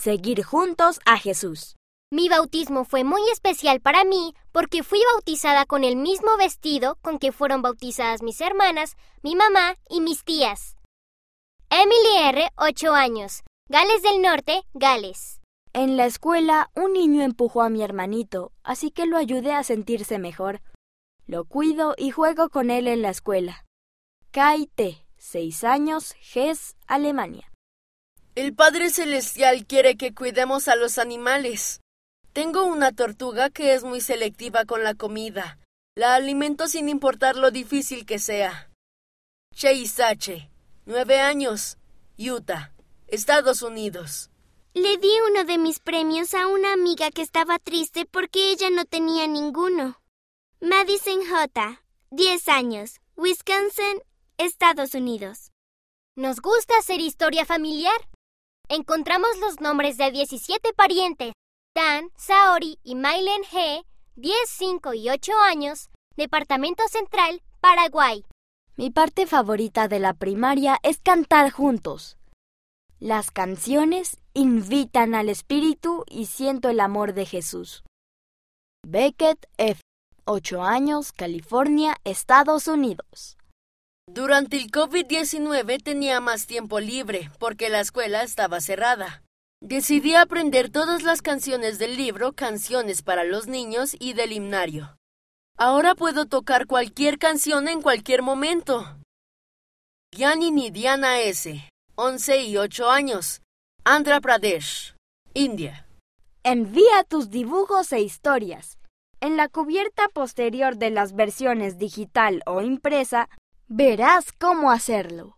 Seguir juntos a Jesús. Mi bautismo fue muy especial para mí porque fui bautizada con el mismo vestido con que fueron bautizadas mis hermanas, mi mamá y mis tías. Emily R., 8 años. Gales del Norte, Gales. En la escuela, un niño empujó a mi hermanito, así que lo ayudé a sentirse mejor. Lo cuido y juego con él en la escuela. Kai T., 6 años, GES, Alemania. El Padre Celestial quiere que cuidemos a los animales. Tengo una tortuga que es muy selectiva con la comida. La alimento sin importar lo difícil que sea. Chase H., nueve años, Utah, Estados Unidos. Le di uno de mis premios a una amiga que estaba triste porque ella no tenía ninguno. Madison J., 10 años, Wisconsin, Estados Unidos. Nos gusta hacer historia familiar. Encontramos los nombres de 17 parientes Dan, Saori y Mailen G., 10, 5 y 8 años, Departamento Central, Paraguay. Mi parte favorita de la primaria es cantar juntos. Las canciones invitan al espíritu y siento el amor de Jesús. Beckett F., 8 años, California, Estados Unidos. Durante el COVID-19 tenía más tiempo libre porque la escuela estaba cerrada. Decidí aprender todas las canciones del libro Canciones para los Niños y del himnario. Ahora puedo tocar cualquier canción en cualquier momento. Yanini Diana S., 11 y 8 años, Andhra Pradesh, India. Envía tus dibujos e historias. En la cubierta posterior de las versiones digital o impresa, verás cómo hacerlo.